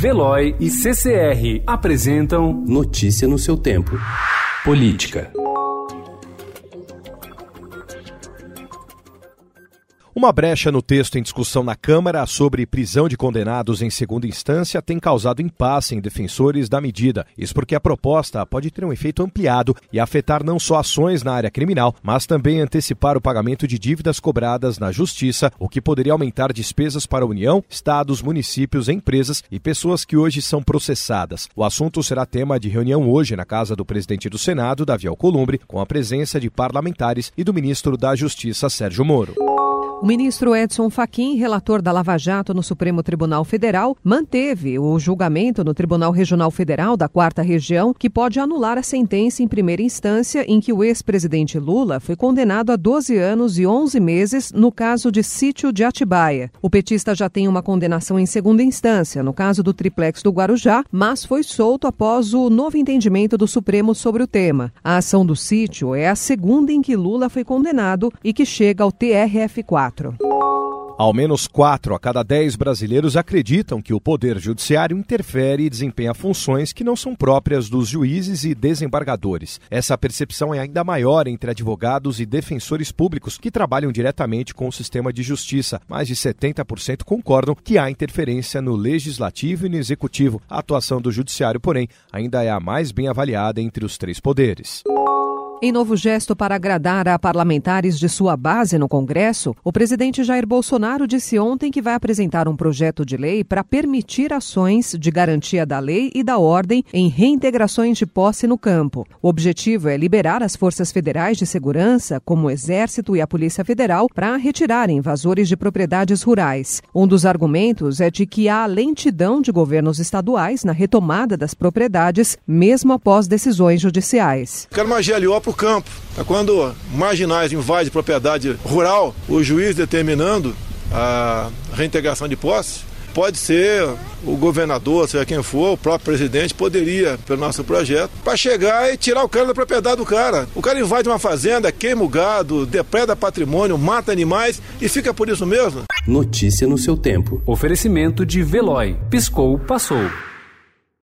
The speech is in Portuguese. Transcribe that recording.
Veloy e CCR apresentam Notícia no seu tempo. Política. Uma brecha no texto em discussão na Câmara sobre prisão de condenados em segunda instância tem causado impasse em defensores da medida. Isso porque a proposta pode ter um efeito ampliado e afetar não só ações na área criminal, mas também antecipar o pagamento de dívidas cobradas na Justiça, o que poderia aumentar despesas para a União, estados, municípios, empresas e pessoas que hoje são processadas. O assunto será tema de reunião hoje na casa do presidente do Senado, Davi Alcolumbre, com a presença de parlamentares e do ministro da Justiça, Sérgio Moro. O ministro Edson Fachin, relator da Lava Jato no Supremo Tribunal Federal, manteve o julgamento no Tribunal Regional Federal da Quarta Região, que pode anular a sentença em primeira instância em que o ex-presidente Lula foi condenado a 12 anos e 11 meses no caso de sítio de Atibaia. O petista já tem uma condenação em segunda instância, no caso do triplex do Guarujá, mas foi solto após o novo entendimento do Supremo sobre o tema. A ação do sítio é a segunda em que Lula foi condenado e que chega ao TRF4 Ao menos quatro a cada dez brasileiros acreditam que o Poder Judiciário interfere e desempenha funções que não são próprias dos juízes e desembargadores. Essa percepção é ainda maior entre advogados e defensores públicos que trabalham diretamente com o sistema de justiça. Mais de 70% concordam que há interferência no legislativo e no executivo. A atuação do Judiciário, porém, ainda é a mais bem avaliada entre os três poderes. Em novo gesto para agradar a parlamentares de sua base no Congresso, o presidente Jair Bolsonaro disse ontem que vai apresentar um projeto de lei para permitir ações de garantia da lei e da ordem em reintegrações de posse no campo. O objetivo é liberar as forças federais de segurança, como o Exército e a Polícia Federal, para retirarem invasores de propriedades rurais. Um dos argumentos é de que há lentidão de governos estaduais na retomada das propriedades, mesmo após decisões judiciais. Quero para o campo. É quando marginais invadem propriedade rural, o juiz determinando a reintegração de posse, pode ser o governador, seja quem for, o próprio presidente, poderia, pelo nosso projeto, para chegar e tirar o cara da propriedade do cara. O cara invade uma fazenda, queima o gado, depreda patrimônio, mata animais e fica por isso mesmo. Notícia no seu tempo. Oferecimento de Veloy. Piscou, passou.